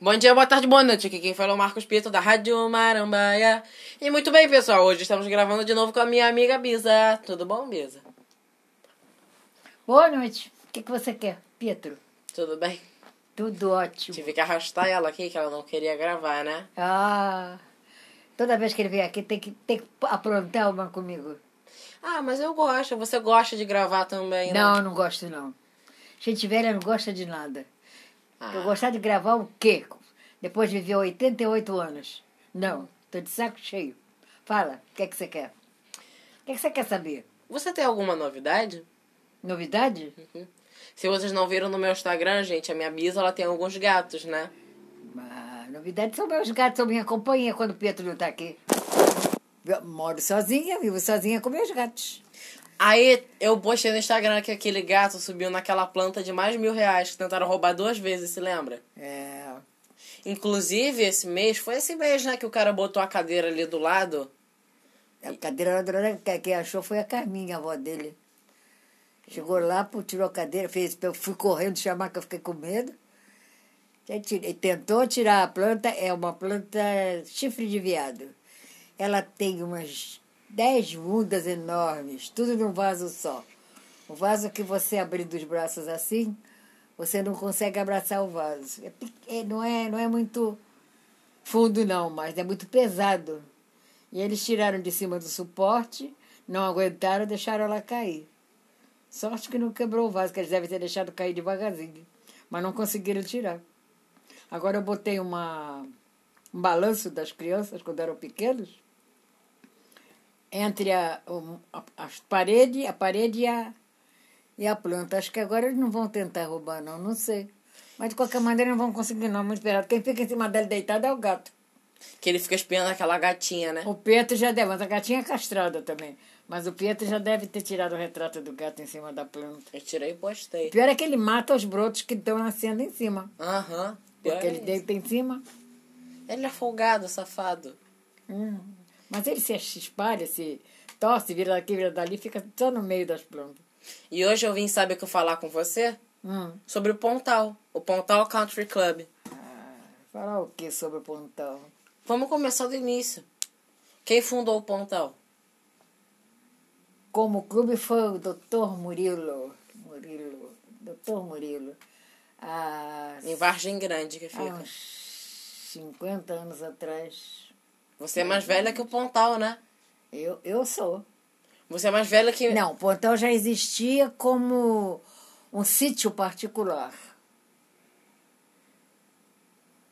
Bom dia, boa tarde, boa noite. Aqui quem fala é o Marcos Pito da Rádio Marambaia. E muito bem, pessoal. Hoje estamos gravando de novo com a minha amiga Bisa. Tudo bom, Bisa? Boa noite. O que, que você quer, Pietro? Tudo bem? Tudo ótimo. Tive que arrastar ela aqui, que ela não queria gravar, né? Ah, toda vez que ele vem aqui tem que, tem que aprontar uma comigo. Ah, mas eu gosto. Você gosta de gravar também, né? Não, não gosto não. Gente velha não gosta de nada. Ah. Eu gostar de gravar o quê? Depois de viver 88 anos. Não, tô de saco cheio. Fala, o que é que você quer? O que é que você quer saber? Você tem alguma novidade? Novidade? Se vocês não viram no meu Instagram, gente, a minha Bisa, ela tem alguns gatos, né? Ah, novidade são meus gatos, são minha companhia quando o Pietro não tá aqui. Eu moro sozinha, vivo sozinha com meus gatos. Aí eu postei no Instagram que aquele gato subiu naquela planta de mais mil reais que tentaram roubar duas vezes, se lembra? É. Inclusive, esse mês, foi esse mês, né, que o cara botou a cadeira ali do lado. A cadeira que quem achou foi a Carminha, a avó dele. Chegou lá, pô, tirou a cadeira, fez, eu fui correndo chamar que eu fiquei com medo. Tirei- tentou tirar a planta, é uma planta chifre de viado. Ela tem umas dez mudas enormes, tudo num vaso só. O vaso que você abrindo os braços assim, você não consegue abraçar o vaso. É não, é, não é muito fundo não, mas é muito pesado. E eles tiraram de cima do suporte, não aguentaram, deixaram ela cair. Sorte que não quebrou o vaso, que eles devem ter deixado cair devagarzinho. Mas não conseguiram tirar. Agora eu botei uma, um balanço das crianças quando eram pequenos entre a, a, as parede, a parede e a, e a planta. Acho que agora eles não vão tentar roubar, não, não sei. Mas de qualquer maneira não vão conseguir, não, muito esperado. Quem fica em cima dela deitado é o gato. Que ele fica espiando aquela gatinha, né? O Pietro já deve, mas a gatinha é castrada também. Mas o Pietro já deve ter tirado o retrato do gato em cima da planta. Eu tirei e postei. O pior é que ele mata os brotos que estão nascendo em cima. Aham. Pior Porque é ele isso. deita em cima. Ele é folgado, safado. Hum. Mas ele se espalha, se torce, vira daqui, vira dali, fica só no meio das plantas. E hoje eu vim, sabe o que eu falar com você? Hum. Sobre o Pontal. O Pontal Country Club. Falar o que sobre o Pontal? Vamos começar do início. Quem fundou o Pontal? Como clube foi o doutor Murilo. Murilo. Doutor Murilo. Há, Em Vargem Grande que há fica. uns 50 anos atrás. Você é mais velha que o Pontal, né? Eu, eu sou. Você é mais velha que. Não, o Pontal já existia como um sítio particular.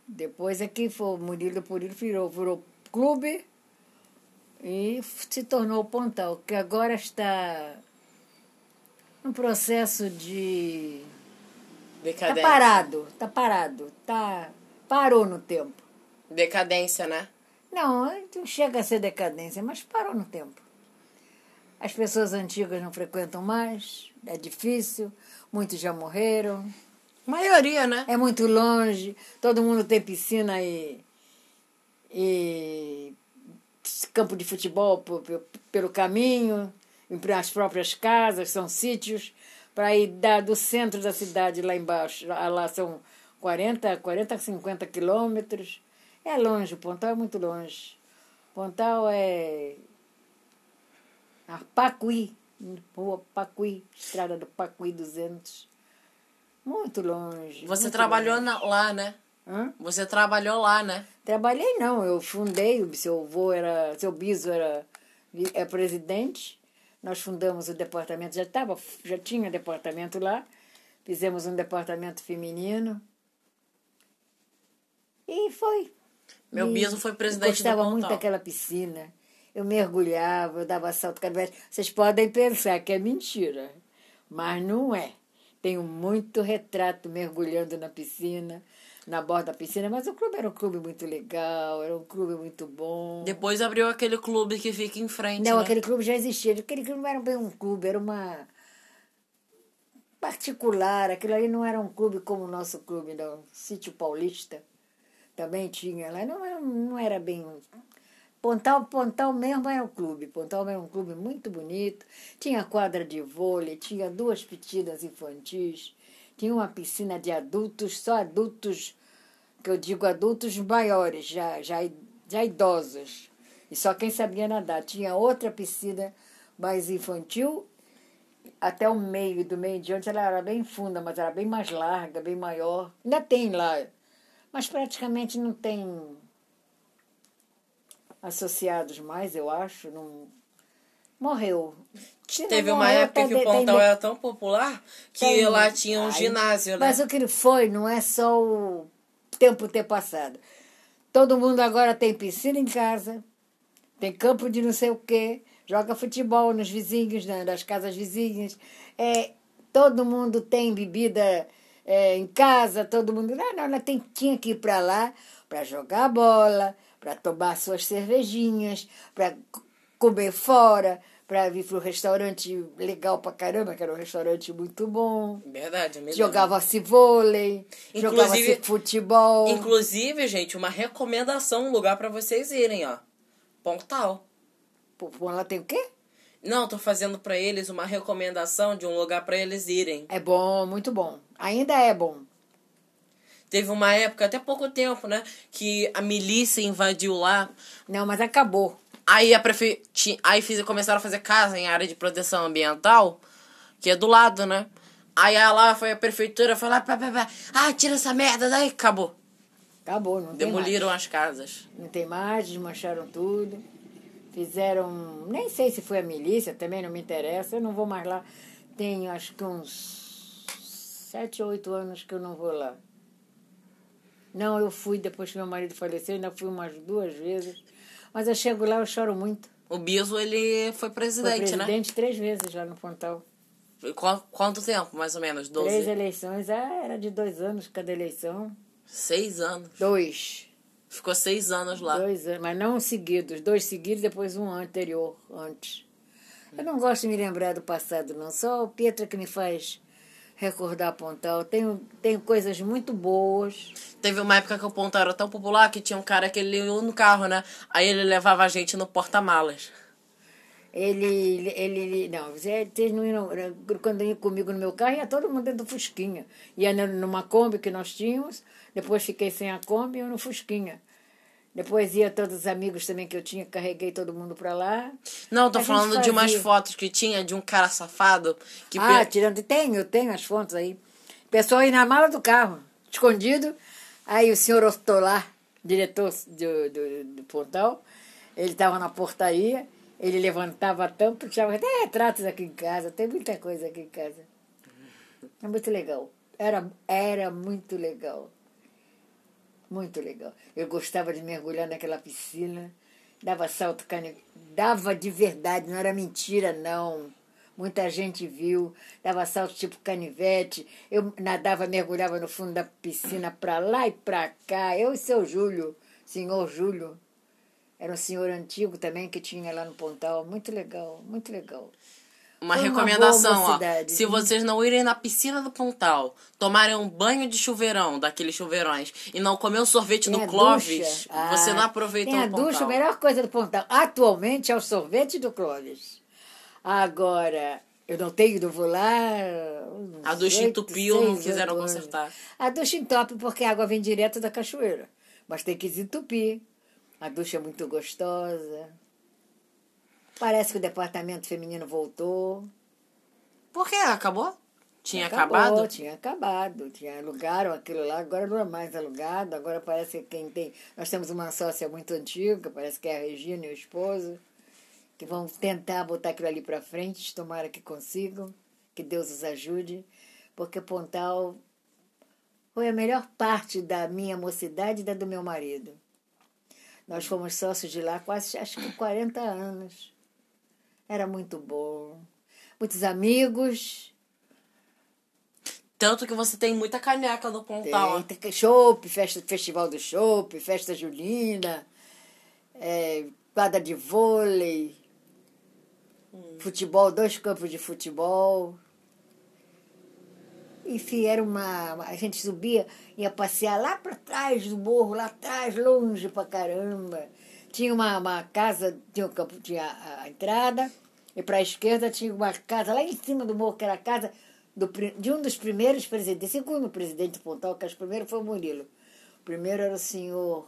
Depois é que foi o Murilo Murilo virou, virou clube e se tornou Pontal, que agora está num processo de. Está Decadência. parado, está parado, tá, parou no tempo. Decadência, né? Não, não chega a ser decadência, mas parou no tempo. As pessoas antigas não frequentam mais, é difícil, muitos já morreram, Maioria, né? é muito longe, todo mundo tem piscina e, e campo de futebol pelo caminho, as próprias casas, são sítios, para ir da, do centro da cidade lá embaixo, lá lá são 40, 40, 50 quilômetros. É longe, o Pontal é muito longe. Pontal é a Pacuí, rua Pacuí, estrada do Pacuí 200. Muito longe. Você muito trabalhou longe. na- lá, né? Hã? Você trabalhou lá, né? Trabalhei não, eu fundei, o seu avô era, seu biso era é presidente. Nós fundamos o departamento, já tava, já tinha departamento lá. Fizemos um departamento feminino. E foi. Meu biso foi presidente do Gostava muito daquela piscina. Eu mergulhava, eu dava salto vez. Vocês podem pensar que é mentira, mas não é. Tenho muito retrato mergulhando na piscina, na borda da piscina, mas o clube era um clube muito legal, era um clube muito bom. Depois abriu aquele clube que fica em frente. Não, né? aquele clube já existia. Aquele clube não era bem um clube, era uma particular. Aquilo ali não era um clube como o nosso clube, não. Sítio Paulista também tinha lá. Não era, não era bem. Pontal, Pontal mesmo era um clube. Pontal era um clube muito bonito. Tinha quadra de vôlei, tinha duas piscinas infantis, tinha uma piscina de adultos, só adultos que eu digo adultos maiores, já, já, já idosos. E só quem sabia nadar. Tinha outra piscina mais infantil, até o meio, do meio em diante, ela era bem funda, mas era bem mais larga, bem maior. Ainda tem lá, mas praticamente não tem associados mais, eu acho. Não... Morreu. Se Teve uma época que o de- Pontal tem- era tão popular que tem- lá tinha um Ai, ginásio, né? Mas o que foi não é só o tempo ter passado. Todo mundo agora tem piscina em casa, tem campo de não sei o quê, joga futebol nos vizinhos, né, nas casas vizinhas. É, todo mundo tem bebida é, em casa, todo mundo. Não, não, ela tem, tinha que ir para lá para jogar bola, para tomar suas cervejinhas, para comer fora, para vir para um restaurante legal pra caramba, que era um restaurante muito bom. Verdade, mesmo. Jogava-se vôlei, Inclusive- jogava-se futebol. Inclusive, gente, uma recomendação, um lugar pra vocês irem, ó. Pontal. Pô, lá tem o quê? Não, tô fazendo pra eles uma recomendação de um lugar pra eles irem. É bom, muito bom. Ainda é bom. Teve uma época, até pouco tempo, né, que a milícia invadiu lá. Não, mas acabou. Aí a prefe... aí fiz... começaram a fazer casa em área de proteção ambiental, que é do lado, né? Aí lá foi a prefeitura, foi lá, pá, pá, pá. ah, tira essa merda daí, acabou. Acabou, não tem Demoliram as casas. Não tem mais, desmancharam tudo. Fizeram. Nem sei se foi a milícia, também não me interessa. Eu não vou mais lá. Tem acho que uns sete ou oito anos que eu não vou lá. Não, eu fui depois que meu marido faleceu, ainda fui umas duas vezes. Mas eu chego lá, eu choro muito. O Biso, ele foi Foi presidente, né? presidente três vezes lá no Pontal. Qu- Quanto tempo, mais ou menos? Três Doze? eleições, ah, era de dois anos cada eleição. Seis anos. Dois. Ficou seis anos lá. Dois anos, mas não seguidos. Dois seguidos, depois um anterior, antes. Eu não gosto de me lembrar do passado, não. Só o Pietra que me faz recordar Pontal. Tenho, tenho coisas muito boas. Teve uma época que o Pontal era tão popular que tinha um cara que ele ia no carro, né? Aí ele levava a gente no porta-malas. Ele, ele, não, vocês não iam, quando ia comigo no meu carro, ia todo mundo dentro do Fusquinha. Ia numa Kombi que nós tínhamos, depois fiquei sem a Kombi e eu no Fusquinha. Depois ia todos os amigos também que eu tinha, carreguei todo mundo pra lá. Não, tô A falando de umas fotos que tinha de um cara safado que Ah, pe- tirando. Tenho, eu tenho as fontes aí. Pessoal ia na mala do carro, escondido. Aí o senhor Ostolar, diretor do, do, do Pontal, ele estava na portaria, ele levantava a tampa, tinha até retratos aqui em casa, tem muita coisa aqui em casa. É muito legal. Era, era muito legal. Muito legal. Eu gostava de mergulhar naquela piscina. Dava salto cane... Dava de verdade, não era mentira, não. Muita gente viu. Dava salto tipo canivete. Eu nadava, mergulhava no fundo da piscina para lá e para cá. Eu e seu Júlio, senhor Júlio. Era um senhor antigo também que tinha lá no Pontal. Muito legal, muito legal. Uma recomendação, ó. Se vocês não irem na piscina do Pontal, tomarem um banho de chuveirão, daqueles chuveirões, e não comer o sorvete Tem do Clóvis, você Ah, não aproveitou Tem a o Pontal. ducha, a melhor coisa do Pontal. Atualmente é o sorvete do Clóvis. Agora, eu não tenho, não vou lá. A ducha oito, entupiu, não quiseram anos. consertar. A ducha entope porque a água vem direto da cachoeira. Mas tem que desentupir. A ducha é muito gostosa. Parece que o departamento feminino voltou. Por quê? Acabou? Tinha Acabou, acabado? Tinha acabado. Tinha, alugaram aquilo lá, agora não é mais alugado. Agora parece que quem tem. Nós temos uma sócia muito antiga, parece que é a Regina e o esposo, que vão tentar botar aquilo ali para frente. Tomara que consigam, que Deus os ajude, porque Pontal foi a melhor parte da minha mocidade e da do meu marido. Nós fomos sócios de lá quase, acho que 40 anos. Era muito bom. Muitos amigos. Tanto que você tem muita caneca do Pontal. Tem, tem chopp, festa, festival do chopp, festa junina, é, quadra de vôlei, futebol, dois campos de futebol. Enfim, era uma. A gente subia, ia passear lá para trás do morro, lá atrás, longe pra caramba. Tinha uma, uma casa, tinha, um campo, tinha a, a entrada, e para a esquerda tinha uma casa lá em cima do morro, que era a casa do, de um dos primeiros presidentes, segundo presidente Pontal, que o primeiro foi o Murilo. primeiro era o senhor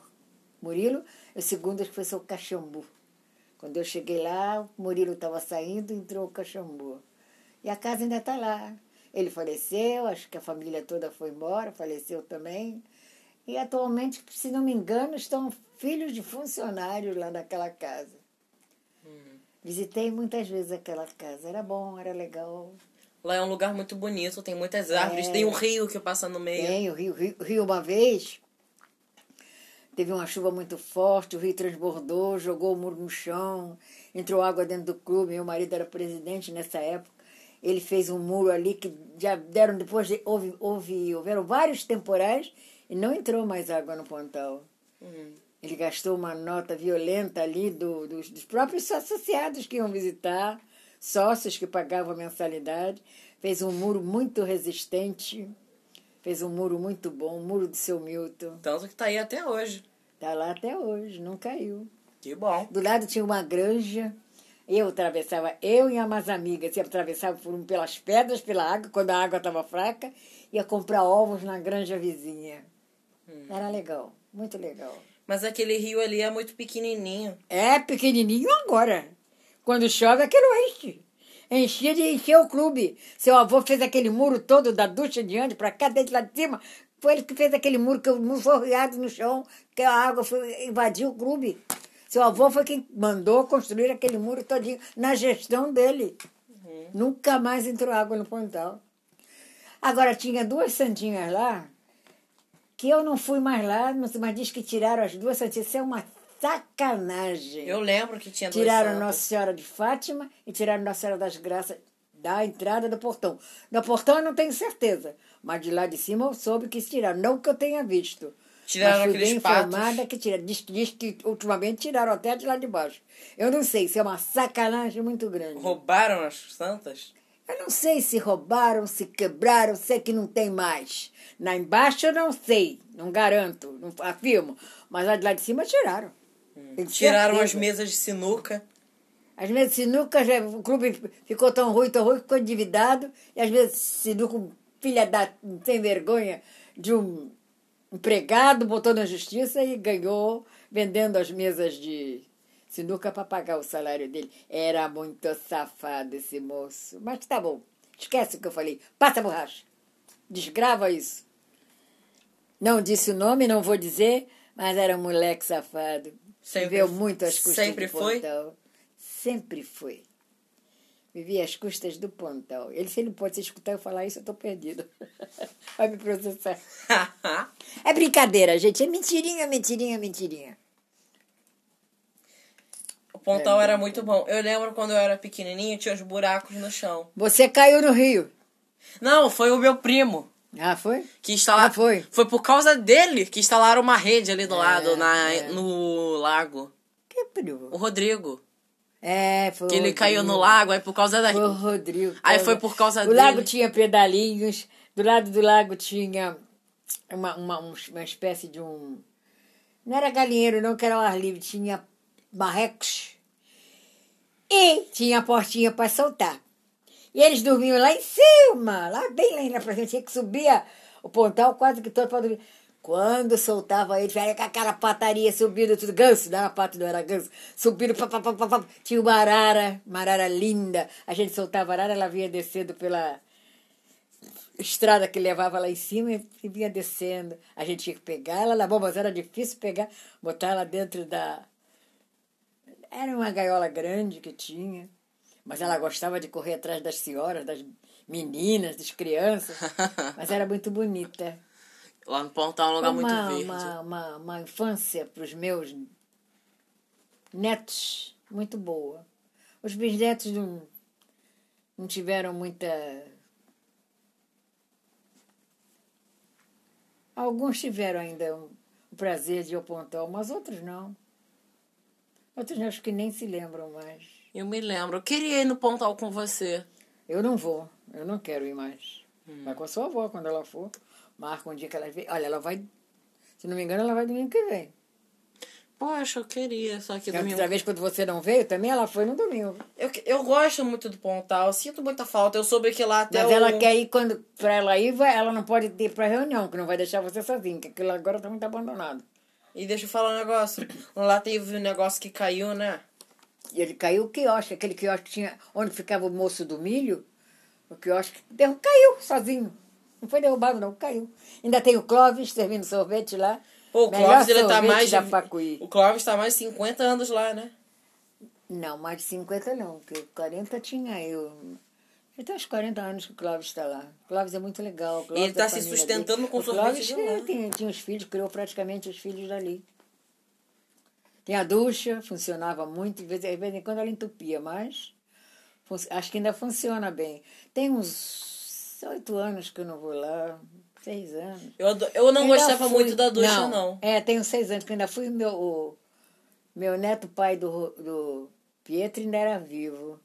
Murilo, e o segundo acho que foi o seu Caxambu. Quando eu cheguei lá, o Murilo estava saindo, entrou o Caxambu. E a casa ainda está lá. Ele faleceu, acho que a família toda foi embora, faleceu também. E atualmente, se não me engano, estão filhos de funcionários lá naquela casa. Uhum. Visitei muitas vezes aquela casa. Era bom, era legal. Lá é um lugar muito bonito, tem muitas árvores, É. tem um rio que passa no meio. Tem o rio, rio, rio uma vez. Teve uma chuva muito forte, o rio transbordou, jogou o muro no chão, entrou água dentro do clube. Meu marido era presidente nessa época. Ele fez um muro ali que já deram depois de, houve, houve houveram vários temporais e não entrou mais água no Pontal. Hum. Ele gastou uma nota violenta ali do, dos, dos próprios associados que iam visitar, sócios que pagavam a mensalidade. Fez um muro muito resistente, fez um muro muito bom, o muro do seu Milton. Tanto que tá aí até hoje. Está lá até hoje, não caiu. Que bom. Do lado tinha uma granja. Eu atravessava, eu e umas amigas, ia atravessava por pelas pedras, pela água, quando a água estava fraca, ia comprar ovos na granja vizinha. Era legal, muito legal. Mas aquele rio ali é muito pequenininho. É pequenininho agora. Quando chove, aquilo enche. Enchia de encher o clube. Seu avô fez aquele muro todo da ducha de onde para cá, desde lá de cima. Foi ele que fez aquele muro, que o muro foi riado no chão, que a água foi, invadiu o clube. Seu avô foi quem mandou construir aquele muro todinho, na gestão dele. Nunca mais entrou água no pontal. Agora, tinha duas santinhas lá, que eu não fui mais lá, mas mas diz que tiraram as duas santinhas. Isso é uma sacanagem. Eu lembro que tinha dois Tiraram santos. Nossa Senhora de Fátima e tiraram Nossa Senhora das Graças da entrada do portão. Do portão eu não tenho certeza, mas de lá de cima eu soube que tiraram. Não que eu tenha visto. Tiraram mas fui aqueles bem informada que tiraram. Diz, diz que ultimamente tiraram até de lá de baixo. Eu não sei, isso é uma sacanagem muito grande. Roubaram as santas? Eu não sei se roubaram, se quebraram, sei que não tem mais. Lá embaixo eu não sei, não garanto, não afirmo. Mas lá de lá de cima tiraram. Tenho Tiraram as mesas de sinuca. Às vezes sinuca, já, o clube ficou tão ruim, tão ruim, ficou endividado. E às vezes sinuca, filha da sem vergonha de um empregado, botou na justiça e ganhou vendendo as mesas de sinuca para pagar o salário dele. Era muito safado esse moço. Mas tá bom, esquece o que eu falei. Passa a borracha. Desgrava isso. Não disse o nome, não vou dizer, mas era um moleque safado. Sempre- Viveu muito às custas sempre do foi? Pontal. Sempre foi. Vivia às custas do Pontal. Ele, se ele pode se escutar eu falar isso, eu tô perdido. Vai me processar. É brincadeira, gente. É mentirinha, mentirinha, mentirinha. O pontal era muito bom. Eu lembro quando eu era pequenininho, tinha os buracos no chão. Você caiu no rio. Não, foi o meu primo. Ah, foi? Que instalaram. Ah, foi? Foi por causa dele que instalaram uma rede ali do lado, na, é. no lago. Que primo? O Rodrigo. É, foi o Que ele Rodrigo. caiu no lago, aí por causa da. Foi o Rodrigo. Aí foi por causa o dele. lago tinha pedalinhos. Do lado do lago tinha uma, uma, um- uma espécie de um... Não era galinheiro, não, que era ao ar livre. Tinha barrecos. E tinha a portinha para soltar. E eles dormiam lá em cima, lá bem lá na frente. Tinha que subir o pontal quase que todo para dormir. Quando soltava eles, era com aquela pataria subindo, tudo ganso, não era pato, não era ganso, subindo, pá, pá, pá, pá, pá. tinha uma arara, uma arara linda. A gente soltava a arara, ela vinha descendo pela estrada que levava lá em cima e vinha descendo. A gente tinha que pegar ela na mão, mas era difícil pegar, botar ela dentro da. Era uma gaiola grande que tinha. Mas ela gostava de correr atrás das senhoras, das meninas, das crianças. Mas era muito bonita. Lá no pontal é um lugar Foi muito uma, verde. uma, uma, uma infância para os meus netos muito boa. Os bisnetos não, não tiveram muita. Alguns tiveram ainda o prazer de ir ao pontão, mas outros não. Outros acho que nem se lembram mais. Eu me lembro. Eu queria ir no pontal com você. Eu não vou, eu não quero ir mais. Vai com a sua avó quando ela for. Marca um dia que ela vem. Olha, ela vai. Se não me engano, ela vai domingo que vem. Poxa, eu queria, só que domingo. outra vez, quando você não veio, também ela foi no domingo. Eu, eu gosto muito do Pontal, sinto muita falta. Eu soube que lá até Mas o... ela quer ir quando pra ela ir, ela não pode ir pra reunião, que não vai deixar você sozinho, que aquilo agora tá muito abandonado. E deixa eu falar um negócio. Lá teve um negócio que caiu, né? E ele caiu o quiosque, aquele quiosque que tinha onde ficava o moço do milho, o quiosque derru- caiu sozinho. Não foi derrubado, não, caiu. Ainda tem o Clóvis servindo sorvete lá. Pô, o Melhor Clóvis, ele tá mais... da Pacuí. O Clóvis tá mais de 50 anos lá, né? Não, mais de 50 não, porque 40 tinha eu. Já tem uns 40 anos que o Clóvis está lá. O Clóvis é muito legal. Ele tá a se sustentando dele. com o sorvete Clóvis é, lá. tinha, tinha os filhos, criou praticamente os filhos dali. Tem a ducha, funcionava muito, de vez, de vez em quando ela entupia, mas acho que ainda funciona bem. Tem uns oito anos que eu não vou lá, seis anos. Eu, eu não Ainda gostava fui- muito da ducha, não. É, tenho seis anos que ainda fui. Meu, o, meu neto pai do, do Pietro ainda era vivo.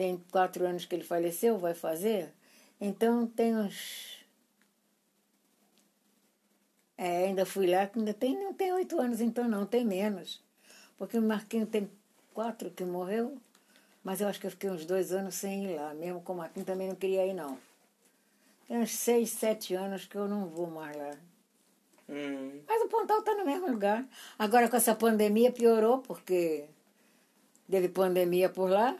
Tem quatro anos que ele faleceu, vai fazer. Então tem uns. É, ainda fui lá, ainda tem, não tem oito anos, então não, tem menos. Porque o Marquinho tem quatro que morreu, mas eu acho que eu fiquei uns dois anos sem ir lá. Mesmo com o Marquinho também não queria ir, não. Tem uns seis, sete anos que eu não vou mais lá. Hum. Mas o Pontal está no mesmo lugar. Agora com essa pandemia piorou, porque teve pandemia por lá.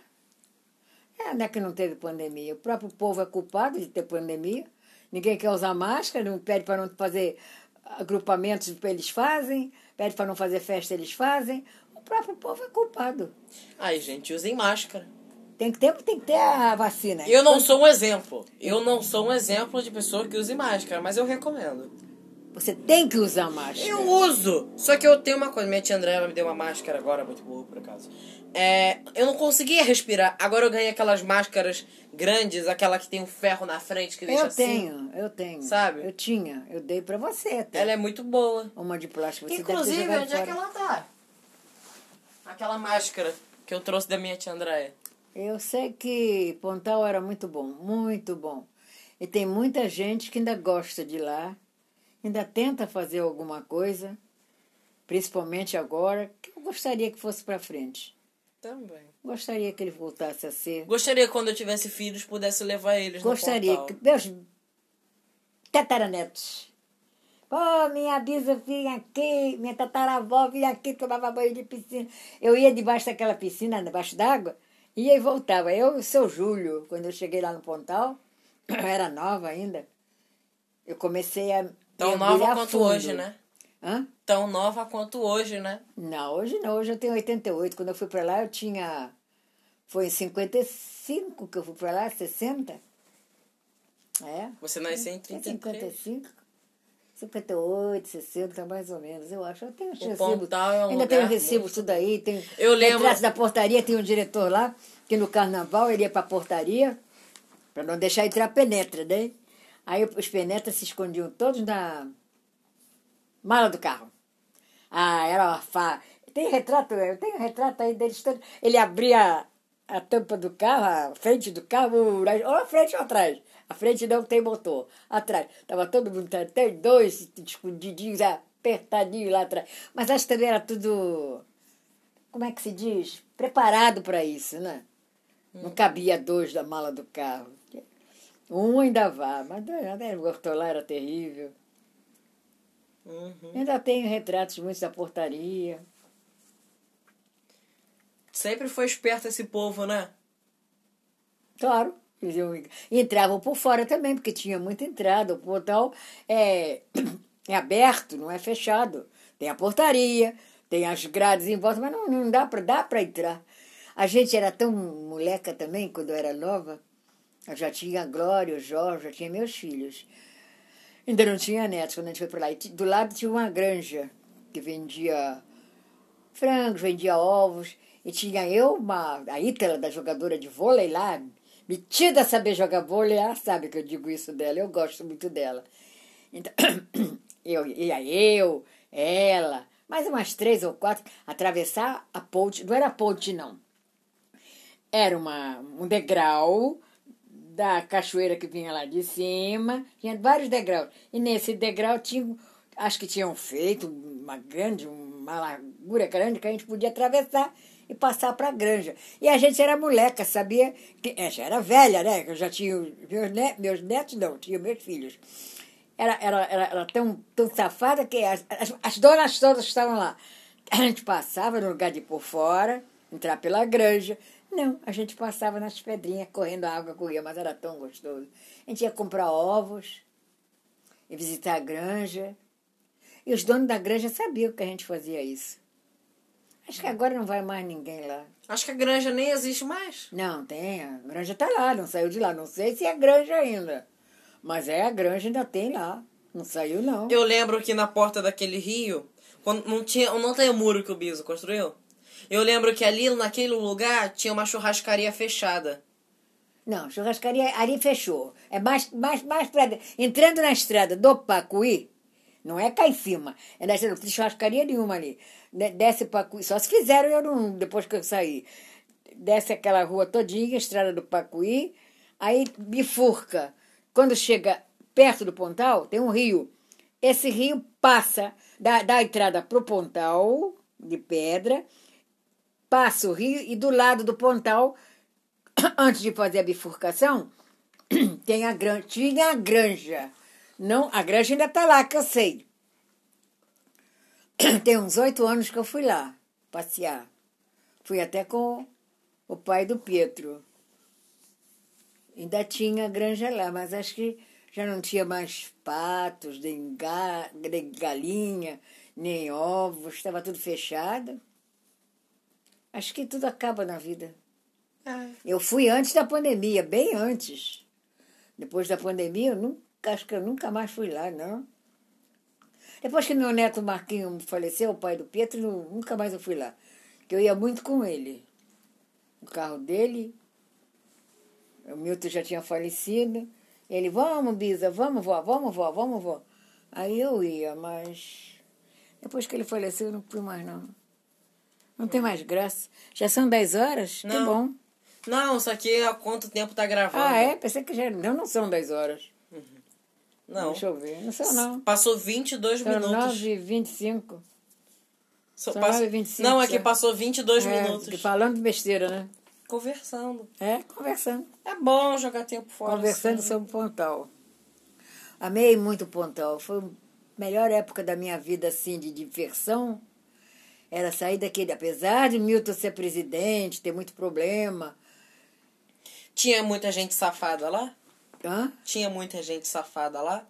É, não é que não teve pandemia. O próprio povo é culpado de ter pandemia. Ninguém quer usar máscara, não pede para não fazer agrupamentos, eles fazem. Pede para não fazer festa, eles fazem. O próprio povo é culpado. Ai, gente, usem máscara. Tem que ter, tem que ter a vacina. Eu não sou um exemplo. Eu não sou um exemplo de pessoa que use máscara, mas eu recomendo. Você tem que usar máscara. Eu uso! Só que eu tenho uma coisa. Minha tia André ela me deu uma máscara agora, muito boa por acaso. É, eu não conseguia respirar. Agora eu ganhei aquelas máscaras grandes, aquela que tem um ferro na frente que deixa Eu assim. tenho, eu tenho. Sabe? Eu tinha, eu dei para você até. Ela é muito boa. Uma de plástico. Você Inclusive, onde é que ela tá? Aquela máscara que eu trouxe da minha tia Andréia. Eu sei que Pontal era muito bom, muito bom. E tem muita gente que ainda gosta de lá, ainda tenta fazer alguma coisa, principalmente agora, que eu gostaria que fosse para frente. Também. Gostaria que ele voltasse a ser. Gostaria que quando eu tivesse filhos pudesse levar eles Gostaria no que meus tataranetos. Pô, minha bisa vinha aqui, minha tataravó vinha aqui, tomava banho de piscina. Eu ia debaixo daquela piscina, debaixo d'água, ia e voltava. Eu e o seu Júlio, quando eu cheguei lá no Pontal, eu era nova ainda, eu comecei a. Tão nova quanto fundo. hoje, né? Hã? Tão nova quanto hoje, né? Não, hoje não, hoje eu tenho 88. Quando eu fui pra lá, eu tinha. Foi em 55 que eu fui pra lá, 60. É. Você nasceu em É 33. 55, 58, 60, mais ou menos, eu acho. Eu tenho O. Pontal é um Ainda tenho lugar recibos muito tudo aí. Tem Eu lembro- da portaria, tem um diretor lá, que no carnaval ele ia pra portaria, para não deixar entrar penetra, né? Aí os penetras se escondiam todos na mala do carro. Ah, era uma fa... Tem retrato, eu tenho retrato aí deles todos. Ele abria a tampa do carro, a frente do carro, ou a frente ou atrás. A frente não tem motor. Atrás. Tava todo mundo, tem dois escondidinhos, apertadinhos lá atrás. Mas acho que também era tudo, como é que se diz? Preparado para isso, né? Não cabia dois da mala do carro. Um ainda vá, mas o Gortolá era terrível. Uhum. Ainda tenho retratos muitos da portaria. Sempre foi esperto esse povo, né? Claro. entravam por fora também, porque tinha muita entrada. O portal é, é aberto, não é fechado. Tem a portaria, tem as grades em volta, mas não, não dá para entrar. A gente era tão moleca também, quando eu era nova. Eu já tinha a Glória, o Jorge, já tinha meus filhos. Ainda não tinha netos quando a gente foi para lá. E do lado tinha uma granja que vendia frangos, vendia ovos. E tinha eu, uma, a Ítala, da jogadora de vôlei lá, metida a saber jogar vôlei, ela sabe que eu digo isso dela, eu gosto muito dela. Então, eu ia eu, ela, mais umas três ou quatro, atravessar a ponte, não era ponte não, era uma, um degrau da cachoeira que vinha lá de cima, tinha vários degraus. E nesse degrau tinha, acho que tinham feito uma grande, uma largura grande que a gente podia atravessar e passar para a granja. E a gente era moleca, sabia? Que, é, já era velha, né? Eu já tinha meus, netos, meus netos, não, tinha meus filhos. Era, era, era, era tão, tão safada que as, as, as donas todas estavam lá. A gente passava no lugar de ir por fora, entrar pela granja. Não, a gente passava nas pedrinhas, correndo a água corria, mas era tão gostoso. A gente ia comprar ovos e visitar a granja. E os donos da granja sabiam que a gente fazia isso. Acho que agora não vai mais ninguém lá. Acho que a granja nem existe mais. Não, tem. A granja está lá, não saiu de lá. Não sei se é granja ainda. Mas é, a granja ainda tem lá. Não saiu, não. Eu lembro que na porta daquele rio, quando não, tinha, não tem o muro que o Biso construiu. Eu lembro que ali, naquele lugar, tinha uma churrascaria fechada. Não, churrascaria ali fechou. É mais, mais, mais pra Entrando na estrada do Pacuí, não é cá em cima. É na estrada, não tem churrascaria nenhuma ali. Desce Pacuí. Só se fizeram eu não, depois que eu saí. Desce aquela rua todinha, estrada do Pacuí, aí bifurca. Quando chega perto do Pontal, tem um rio. Esse rio passa da, da entrada pro Pontal, de pedra, passa o rio e do lado do Pontal, antes de fazer a bifurcação, tem a granja, tinha a granja. Não, a granja ainda está lá, que eu sei. Tem uns oito anos que eu fui lá passear. Fui até com o pai do Pietro. Ainda tinha a granja lá, mas acho que já não tinha mais patos, nem, ga, nem galinha, nem ovos, estava tudo fechado. Acho que tudo acaba na vida. É. Eu fui antes da pandemia, bem antes. Depois da pandemia, eu nunca, acho que eu nunca mais fui lá, não. Depois que meu neto Marquinho faleceu, o pai do Pietro, nunca mais eu fui lá. Que eu ia muito com ele. O carro dele, o Milton já tinha falecido. Ele, vamos, Bisa, vamos, vó, vamos, vó, vamos, vó. Aí eu ia, mas depois que ele faleceu, eu não fui mais, não. Não tem mais graça. Já são 10 horas? Não. Que bom. Não, isso aqui há quanto tempo tá gravando? Ah, é? Pensei que já. Não, não são 10 horas. Uhum. Não. Deixa eu ver. Não são, não. Passou 22 são minutos. 9 e 25. So, são pass... 9 e 25. Não, é que passou 22 é, minutos. Falando besteira, né? Conversando. É, conversando. É bom jogar tempo fora. Conversando assim. sobre o Pontal. Amei muito o Pontal. Foi a melhor época da minha vida, assim, de diversão era sair daquele, apesar de Milton ser presidente, ter muito problema. Tinha muita gente safada lá? Hã? Tinha muita gente safada lá?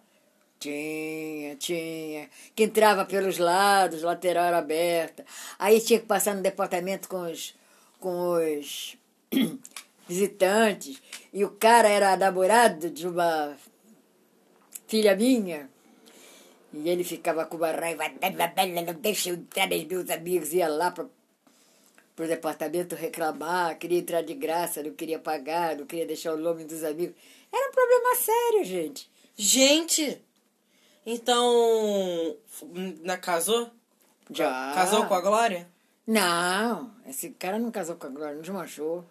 Tinha, tinha. Que entrava pelos lados, lateral era aberta. Aí tinha que passar no departamento com os, com os visitantes. E o cara era namorado de uma filha minha. E ele ficava com uma raiva, não deixa eu entrar nos meus amigos, ia lá para o departamento reclamar, queria entrar de graça, não queria pagar, não queria deixar o nome dos amigos. Era um problema sério, gente. Gente! Então. Na, casou? Já. Casou com a Glória? Não, esse cara não casou com a Glória, não desmanchou.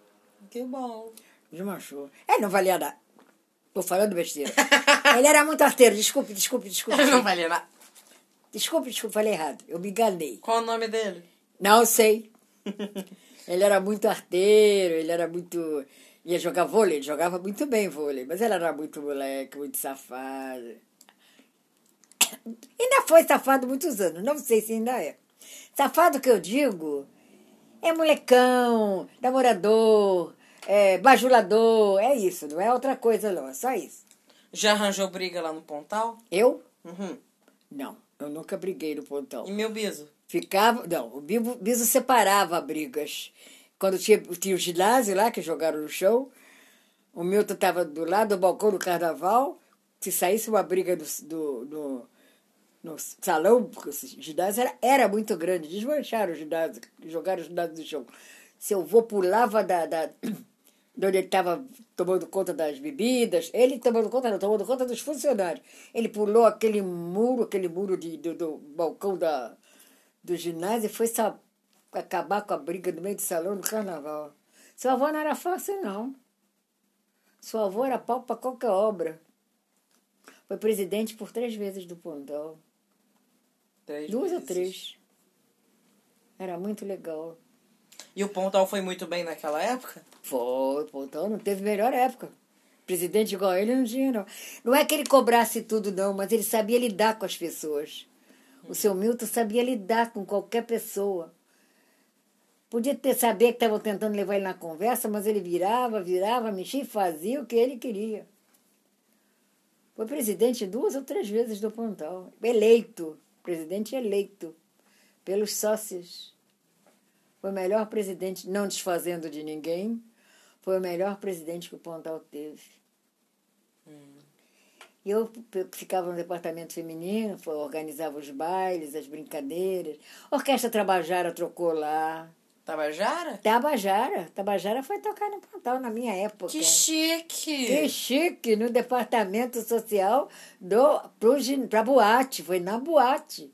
Que bom. Desmanchou. É, não valia nada. Tô falando besteira. Ele era muito arteiro, desculpe, desculpe, desculpe. Não valia nada. Desculpe, desculpe, falei errado. Eu me enganei. Qual o nome dele? Não sei. ele era muito arteiro, ele era muito. ia jogar vôlei, ele jogava muito bem vôlei, mas ele era muito moleque, muito safado. Ainda foi safado muitos anos, não sei se ainda é. Safado que eu digo é molecão, namorador, é, bajulador, é isso, não é outra coisa não, é só isso. Já arranjou briga lá no Pontal? Eu? Uhum. Não, eu nunca briguei no Pontal. E meu biso? Ficava, não, o biso, biso separava brigas. Quando tinha, tinha o ginásio lá, que jogaram no chão, o Milton estava do lado do balcão do carnaval, se saísse uma briga do, do, do no salão, porque o ginásio era, era muito grande, desmancharam o ginásio, jogaram o ginásio no chão. Seu avô pulava da, da, onde ele estava tomando conta das bebidas, ele tomando conta, não, tomando conta dos funcionários. Ele pulou aquele muro, aquele muro de, do, do balcão da, do ginásio e foi só acabar com a briga no meio do salão do carnaval. Seu avô não era fácil, não. Seu avô era pau para qualquer obra. Foi presidente por três vezes do Pondal. Três Duas vezes. ou três. Era muito legal. E o Pontal foi muito bem naquela época? Foi, Pontão não teve melhor época. Presidente igual ele não tinha, não. Não é que ele cobrasse tudo, não, mas ele sabia lidar com as pessoas. O seu Milton sabia lidar com qualquer pessoa. Podia ter saber que estavam tentando levar ele na conversa, mas ele virava, virava, mexia e fazia o que ele queria. Foi presidente duas ou três vezes do Pontal. Eleito. Presidente eleito pelos sócios. Foi o melhor presidente, não desfazendo de ninguém. Foi o melhor presidente que o Pontal teve. E eu ficava no departamento feminino, organizava os bailes, as brincadeiras. A Orquestra Trabajara trocou lá. Tabajara? Tabajara. Tabajara foi tocar no Pontal na minha época. Que chique! Que chique, no departamento social do pro, pra boate, foi na boate.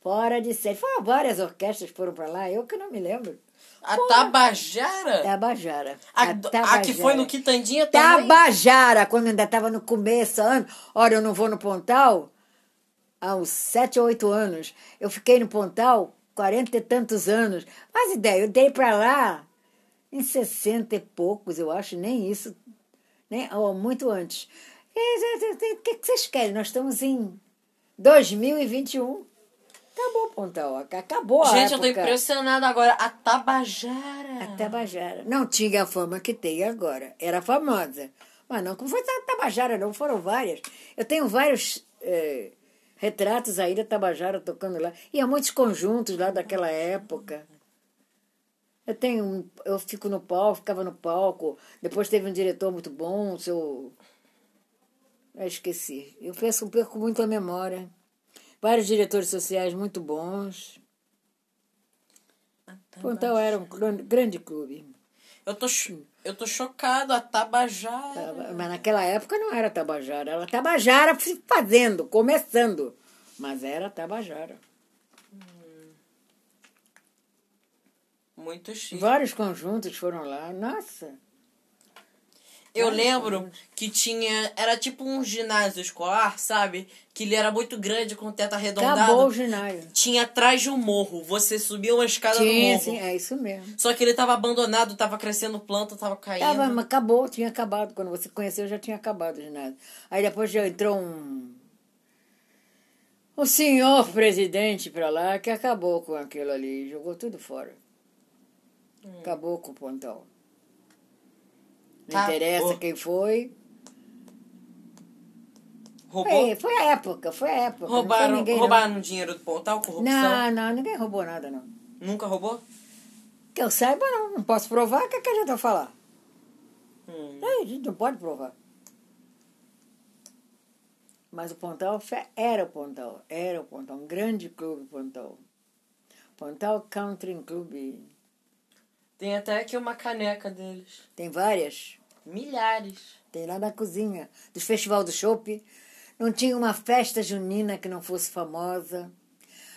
Fora de série. Várias orquestras que foram pra lá, eu que não me lembro. A Tabajara? Tabajara. A, a que foi no Quitandinha também? Tabajara, quando ainda estava no começo. Olha, eu não vou no Pontal há uns sete ou oito anos. Eu fiquei no Pontal quarenta e tantos anos. Faz ideia, eu dei para lá em sessenta e poucos, eu acho, nem isso, nem, ou muito antes. O que, que vocês querem? Nós estamos em 2021. Acabou o Pontal, acabou a Gente, eu tô impressionada agora. A Tabajara. A Tabajara. Não tinha a fama que tem agora. Era famosa. Mas não como foi a Tabajara, não. Foram várias. Eu tenho vários eh, retratos aí da Tabajara tocando lá. E há muitos conjuntos lá daquela época. Eu tenho. Eu fico no palco, ficava no palco. Depois teve um diretor muito bom, o seu. Eu esqueci. Eu penso, perco muito a memória. Vários diretores sociais muito bons. Pontal era um gran- grande clube. Eu tô, eu tô chocado. A Tabajara. Mas naquela época não era Tabajara, era Tabajara fazendo, começando. Mas era Tabajara. Muito chique. Vários conjuntos foram lá. Nossa. Eu lembro que tinha. Era tipo um ginásio escolar, sabe? Que ele era muito grande, com teto arredondado. Acabou o ginásio. Tinha atrás de um morro. Você subia uma escada no Tinha, morro. sim, é isso mesmo. Só que ele tava abandonado, tava crescendo planta, tava caindo. Tava, mas acabou, tinha acabado. Quando você conheceu, já tinha acabado o ginásio. Aí depois já entrou um. O senhor presidente pra lá que acabou com aquilo ali, jogou tudo fora. Acabou com o pontão. Não Acabou. interessa quem foi. Roubou? Foi, foi a época, foi a época. não foi roubaram, ninguém, não. roubaram dinheiro do Pontal, corrupção? Não, não, ninguém roubou nada, não. Nunca roubou? Que eu saiba, não. Não posso provar, o que, que adianta eu falar? Hum. Aí, a gente não pode provar. Mas o Pontal era o Pontal, era o Pontal, um grande clube Pontal. Pontal Country Club. Tem até aqui uma caneca deles. Tem várias. Milhares. Tem lá na cozinha, do Festival do Chopp. Não tinha uma festa junina que não fosse famosa.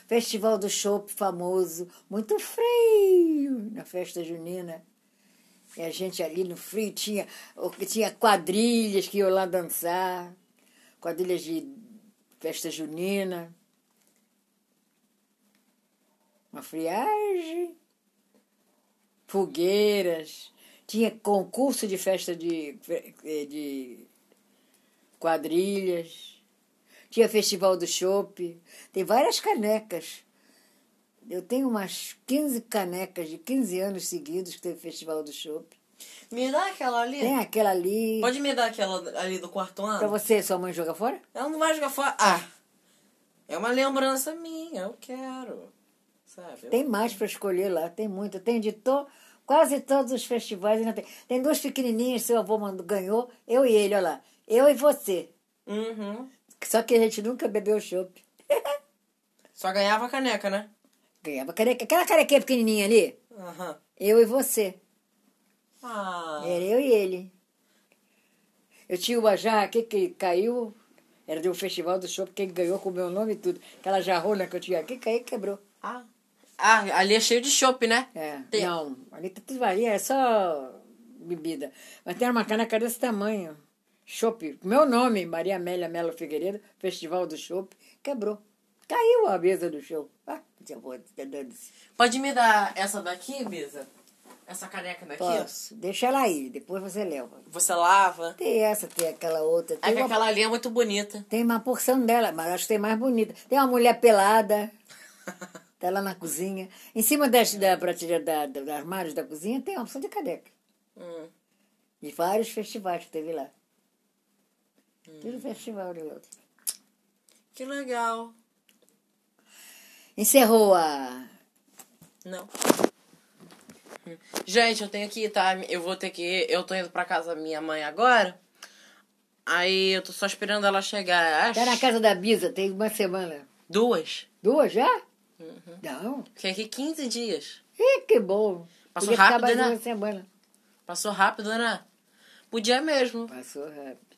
Festival do Chopp famoso, muito frio na festa junina. E a gente ali no frio tinha, tinha quadrilhas que iam lá dançar, quadrilhas de festa junina. Uma friagem, fogueiras, tinha concurso de festa de, de quadrilhas, tinha festival do chopp, tem várias canecas. Eu tenho umas 15 canecas de 15 anos seguidos que teve festival do chopp. Me dá aquela ali. Tem aquela ali. Pode me dar aquela ali do quarto ano? Pra você, sua mãe joga fora? Ela não vai jogar fora. Ah, é uma lembrança minha, eu quero. Sabe? Tem mais para escolher lá, tem muito. Tem de to, quase todos os festivais. Ainda tem. tem duas pequenininhas, seu avô mandou, ganhou, eu e ele, olha lá. Eu e você. Uhum. Só que a gente nunca bebeu chopp. Só ganhava caneca, né? Ganhava caneca. Aquela canequinha pequenininha ali, Aham. eu e você. Ah. Era eu e ele. Eu tinha uma jarra aqui que caiu, era do festival do chopp, quem ganhou com o meu nome e tudo. Aquela jarrona que eu tinha aqui caiu e quebrou. Ah. Ah, ali é cheio de chopp, né? É, Tem- não, ali tá tudo varia, é só bebida. Mas tem uma caneca desse tamanho. Chopp, meu nome, Maria Amélia Melo Figueiredo, Festival do Chopp, quebrou. Caiu a mesa do show. Ah, Pode me dar essa daqui, Bisa? Essa caneca daqui? Posso. Deixa ela aí, depois você leva. Você lava. Tem essa, tem aquela outra. É Tem, que uma, aquela ali é muito bonita. tem uma porção dela, mas acho que tem mais bonita. Tem uma mulher pelada. Tá lá na cozinha. Em cima das, da prateleira da, dos armários da cozinha tem uma opção de caneca. Hum. De vários festivais que teve lá. Tudo festival de lá. Que legal. Encerrou a. Não. Hum. Gente, eu tenho que ir, tá? Eu vou ter que ir. Eu tô indo pra casa da minha mãe agora. Aí eu tô só esperando ela chegar. Acho... Tá na casa da Bisa, tem uma semana. Duas. Duas já? Uhum. Não. Fiquei aqui 15 dias. Ih, que bom. Passou Podia rápido, mais né? uma semana. Passou rápido, né? Podia mesmo. Passou rápido.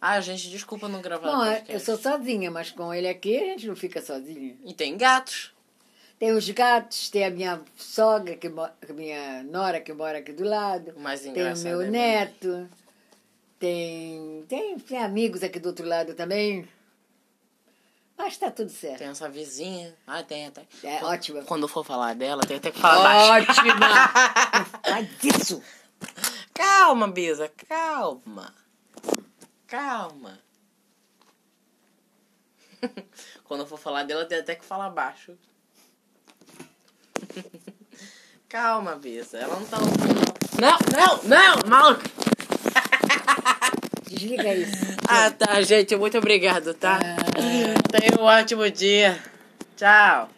Ah, gente, desculpa não gravar Bom, podcast. eu sou sozinha, mas com ele aqui a gente não fica sozinha. E tem gatos. Tem os gatos, tem a minha sogra, que minha nora que mora aqui do lado. O mais Tem o engraçado meu é neto. Tem, tem, tem amigos aqui do outro lado também. Mas tá tudo certo. Tem essa vizinha. Ah, tem até. É ótima. Quando eu for falar dela, tem até que falar baixo. Ótima! Faz isso! Calma, Bisa, calma. Calma. Quando eu for falar dela, tem até que falar baixo. Calma, Bisa. Ela não tá ouvindo. Não, não, não, maluco. Desliga isso. Ah, tá, gente. Muito obrigado, tá? Tenha um ótimo dia. Tchau.